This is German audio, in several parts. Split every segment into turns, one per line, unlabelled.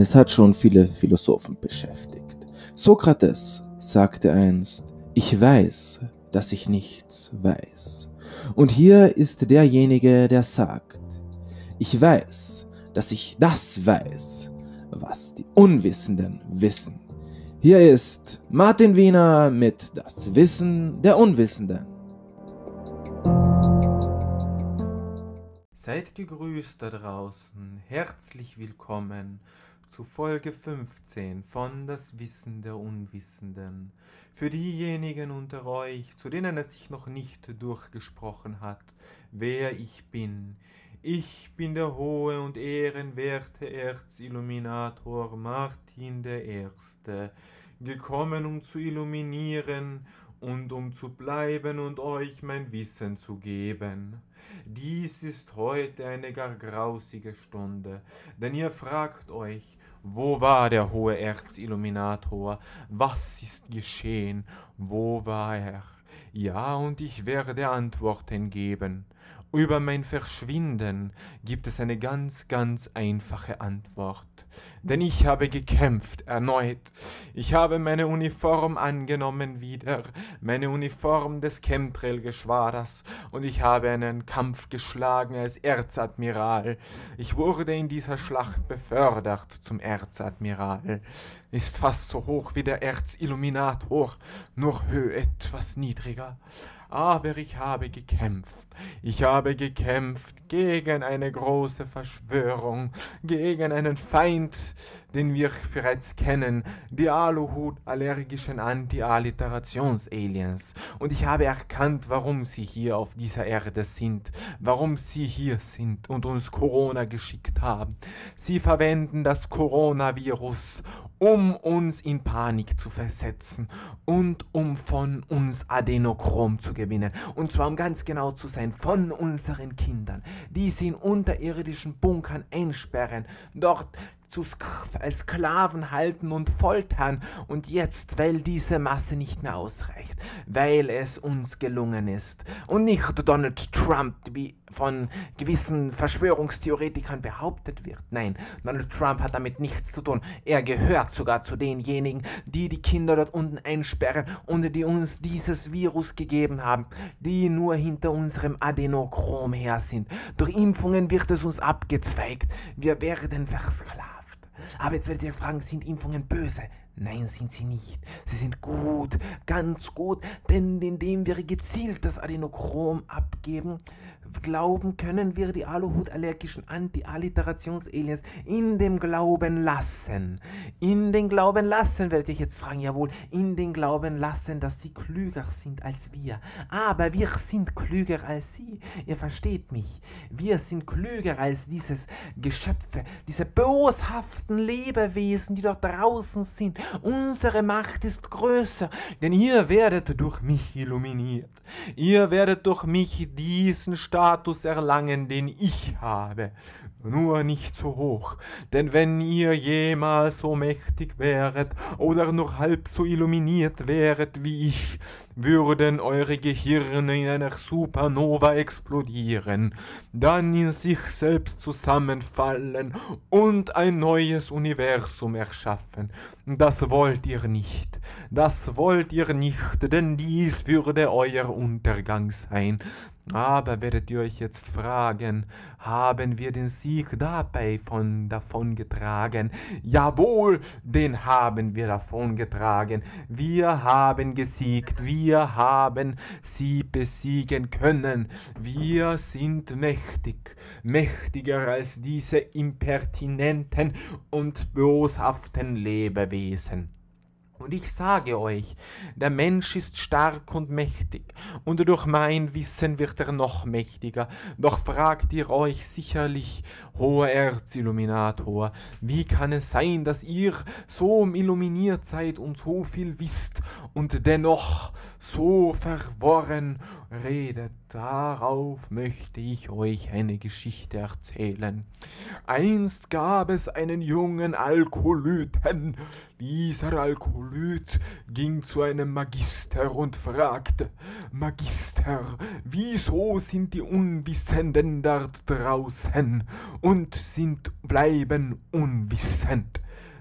Es hat schon viele Philosophen beschäftigt. Sokrates sagte einst, ich weiß, dass ich nichts weiß. Und hier ist derjenige, der sagt, ich weiß, dass ich das weiß, was die Unwissenden wissen. Hier ist Martin Wiener mit Das Wissen der Unwissenden.
Seid gegrüßt da draußen, herzlich willkommen zu Folge 15 von Das Wissen der Unwissenden. Für diejenigen unter euch, zu denen es sich noch nicht durchgesprochen hat, wer ich bin. Ich bin der hohe und ehrenwerte Erzilluminator Martin der Erste, gekommen um zu illuminieren und um zu bleiben und euch mein Wissen zu geben. Dies ist heute eine gar grausige Stunde, denn ihr fragt euch, wo war der hohe Erzilluminator? Was ist geschehen? Wo war er? Ja, und ich werde Antworten geben. Über mein Verschwinden gibt es eine ganz, ganz einfache Antwort denn ich habe gekämpft erneut. Ich habe meine Uniform angenommen wieder, meine Uniform des Chemtrail-Geschwaders, und ich habe einen Kampf geschlagen als Erzadmiral. Ich wurde in dieser Schlacht befördert zum Erzadmiral. Ist fast so hoch wie der Erzilluminator, nur Höhe etwas niedriger aber ich habe gekämpft. Ich habe gekämpft gegen eine große Verschwörung, gegen einen Feind, den wir bereits kennen, die Aluhut-allergischen Anti-Alliterations-Aliens. Und ich habe erkannt, warum sie hier auf dieser Erde sind, warum sie hier sind und uns Corona geschickt haben. Sie verwenden das Coronavirus, um uns in Panik zu versetzen und um von uns Adenochrom zu gewinnen. Und zwar um ganz genau zu sein, von unseren Kindern, die sie in unterirdischen Bunkern einsperren, dort zu Sklaven halten und foltern und jetzt, weil diese Masse nicht mehr ausreicht, weil es uns gelungen ist und nicht Donald Trump, wie von gewissen Verschwörungstheoretikern behauptet wird. Nein, Donald Trump hat damit nichts zu tun. Er gehört sogar zu denjenigen, die die Kinder dort unten einsperren und die uns dieses Virus gegeben haben, die nur hinter unserem Adenochrom her sind. Durch Impfungen wird es uns abgezweigt. Wir werden versklavt. Aber jetzt werdet ihr fragen, sind Impfungen böse? Nein, sind sie nicht. Sie sind gut, ganz gut, denn indem wir gezielt das Adenochrom abgeben, glauben können wir die Aluhut-allergischen Anti-Alliterations-Aliens in dem Glauben lassen. In den Glauben lassen, werdet ihr jetzt fragen, jawohl, in den Glauben lassen, dass sie klüger sind als wir. Aber wir sind klüger als sie. Ihr versteht mich. Wir sind klüger als dieses Geschöpfe, diese boshaften Lebewesen, die dort draußen sind. Unsere Macht ist größer, denn ihr werdet durch mich illuminiert. Ihr werdet durch mich diesen Status erlangen, den ich habe, nur nicht so hoch, denn wenn ihr jemals so mächtig wäret oder nur halb so illuminiert wäret wie ich, würden eure Gehirne in einer Supernova explodieren, dann in sich selbst zusammenfallen und ein neues Universum erschaffen. Das wollt ihr nicht, das wollt ihr nicht, denn dies würde euer Untergang sein. Aber werdet ihr euch jetzt fragen, haben wir den Sieg dabei von davongetragen? Jawohl, den haben wir davongetragen. Wir haben gesiegt, wir haben sie besiegen können. Wir sind mächtig, mächtiger als diese impertinenten und boshaften Lebewesen. Und ich sage euch, der Mensch ist stark und mächtig, und durch mein Wissen wird er noch mächtiger. Doch fragt ihr euch sicherlich, hoher Erzilluminator, wie kann es sein, dass ihr so illuminiert seid und so viel wisst und dennoch so verworren redet? Darauf möchte ich euch eine Geschichte erzählen. Einst gab es einen jungen Alkolyten. Dieser Alkolyt ging zu einem Magister und fragte, Magister, wieso sind die Unwissenden dort draußen und sind bleiben unwissend?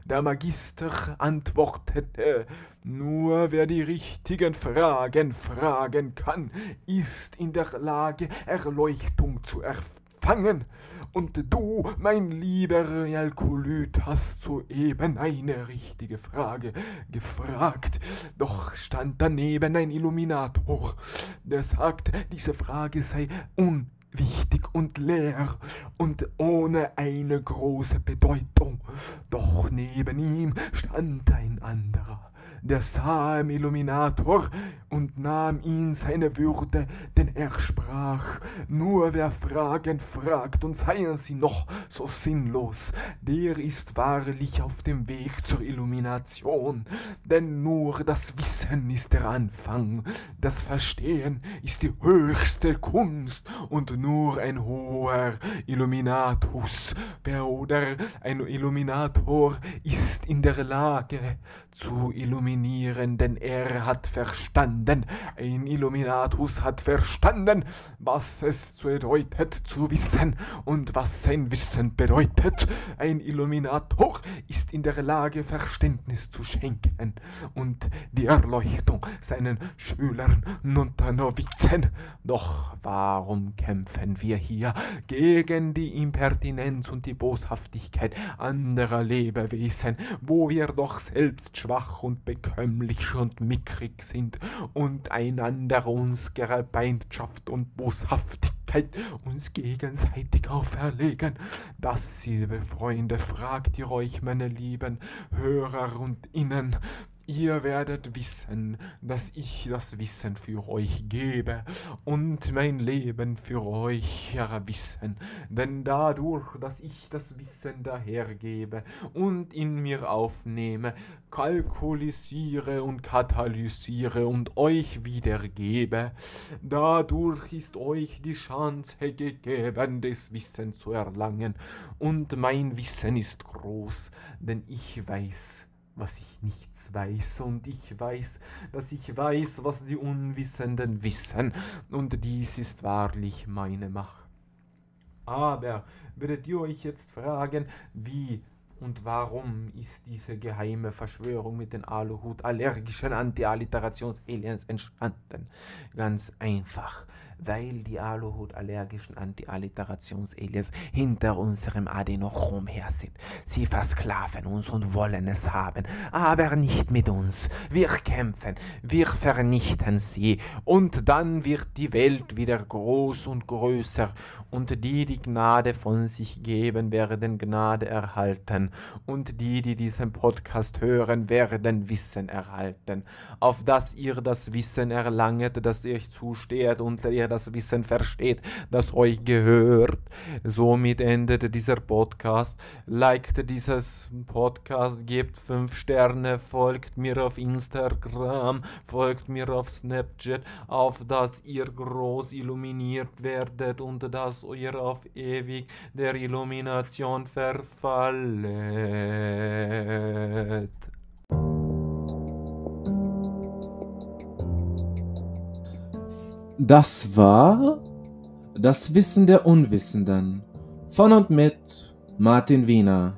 Der Magister antwortete, nur wer die richtigen Fragen fragen kann, ist in der Lage, Erleuchtung zu erfangen. Und du, mein lieber Alkolyt, hast soeben eine richtige Frage gefragt. Doch stand daneben ein Illuminator, der sagt, diese Frage sei unwichtig wichtig und leer und ohne eine große Bedeutung. Doch neben ihm stand ein anderer, der sah im Illuminator und nahm ihn seine Würde, denn er sprach, nur wer Fragen fragt und seien sie noch so sinnlos, der ist wahrlich auf dem Weg zur Illumination, denn nur das Wissen ist der Anfang, das Verstehen ist die höchste Kunst und nur ein hoher Illuminatus oder ein Illuminator ist in der Lage zu illuminieren, denn er hat verstanden, ein Illuminatus hat verstanden, was es bedeutet zu wissen und was sein Wissen bedeutet. Ein Illuminator ist in der Lage, Verständnis zu schenken und die Erleuchtung seinen Schülern Novizen. Doch warum kämpfen wir hier gegen die Impertinenz und die Boshaftigkeit anderer Lebewesen, wo wir doch selbst schwach und bekömmlich und mickrig sind und einander unsere Feindschaft und Boshaftigkeit uns gegenseitig auferlegen. Das, liebe Freunde, fragt ihr euch, meine lieben Hörer und Innen, Ihr werdet wissen, dass ich das Wissen für euch gebe und mein Leben für euch erwissen. Denn dadurch, dass ich das Wissen dahergebe und in mir aufnehme, kalkulisiere und katalysiere und euch wiedergebe, dadurch ist euch die Chance gegeben, das Wissen zu erlangen. Und mein Wissen ist groß, denn ich weiß, was ich nichts weiß, und ich weiß, dass ich weiß, was die Unwissenden wissen, und dies ist wahrlich meine Macht. Aber werdet ihr euch jetzt fragen, wie und warum ist diese geheime Verschwörung mit den Aluhut-allergischen Anti-Alliterations-Aliens entstanden? Ganz einfach weil die Aluhut-allergischen Anti-Alliterations-Aliens hinter unserem Adenochrom her sind. Sie versklaven uns und wollen es haben, aber nicht mit uns. Wir kämpfen, wir vernichten sie und dann wird die Welt wieder groß und größer und die, die Gnade von sich geben, werden Gnade erhalten und die, die diesen Podcast hören, werden Wissen erhalten, auf das ihr das Wissen erlanget, das euch zusteht und ihr das Wissen versteht, das euch gehört. Somit endet dieser Podcast. Liked dieses Podcast, gebt 5 Sterne, folgt mir auf Instagram, folgt mir auf Snapchat, auf das ihr groß illuminiert werdet und dass ihr auf ewig der Illumination verfallet.
Das war das Wissen der Unwissenden von und mit Martin Wiener.